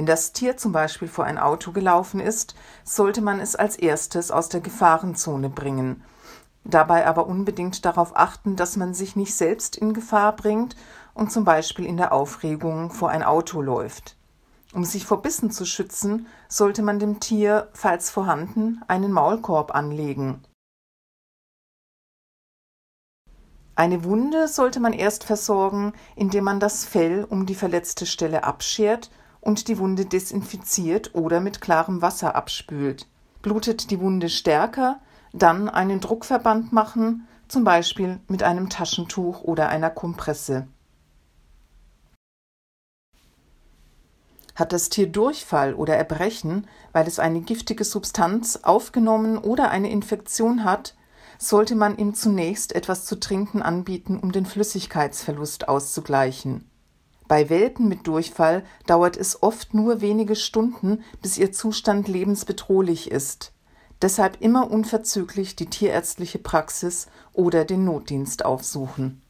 Wenn das Tier zum Beispiel vor ein Auto gelaufen ist, sollte man es als erstes aus der Gefahrenzone bringen. Dabei aber unbedingt darauf achten, dass man sich nicht selbst in Gefahr bringt und zum Beispiel in der Aufregung vor ein Auto läuft. Um sich vor Bissen zu schützen, sollte man dem Tier, falls vorhanden, einen Maulkorb anlegen. Eine Wunde sollte man erst versorgen, indem man das Fell um die verletzte Stelle abschert und die Wunde desinfiziert oder mit klarem Wasser abspült. Blutet die Wunde stärker, dann einen Druckverband machen, zum Beispiel mit einem Taschentuch oder einer Kompresse. Hat das Tier Durchfall oder Erbrechen, weil es eine giftige Substanz aufgenommen oder eine Infektion hat, sollte man ihm zunächst etwas zu trinken anbieten, um den Flüssigkeitsverlust auszugleichen. Bei Welpen mit Durchfall dauert es oft nur wenige Stunden, bis ihr Zustand lebensbedrohlich ist. Deshalb immer unverzüglich die tierärztliche Praxis oder den Notdienst aufsuchen.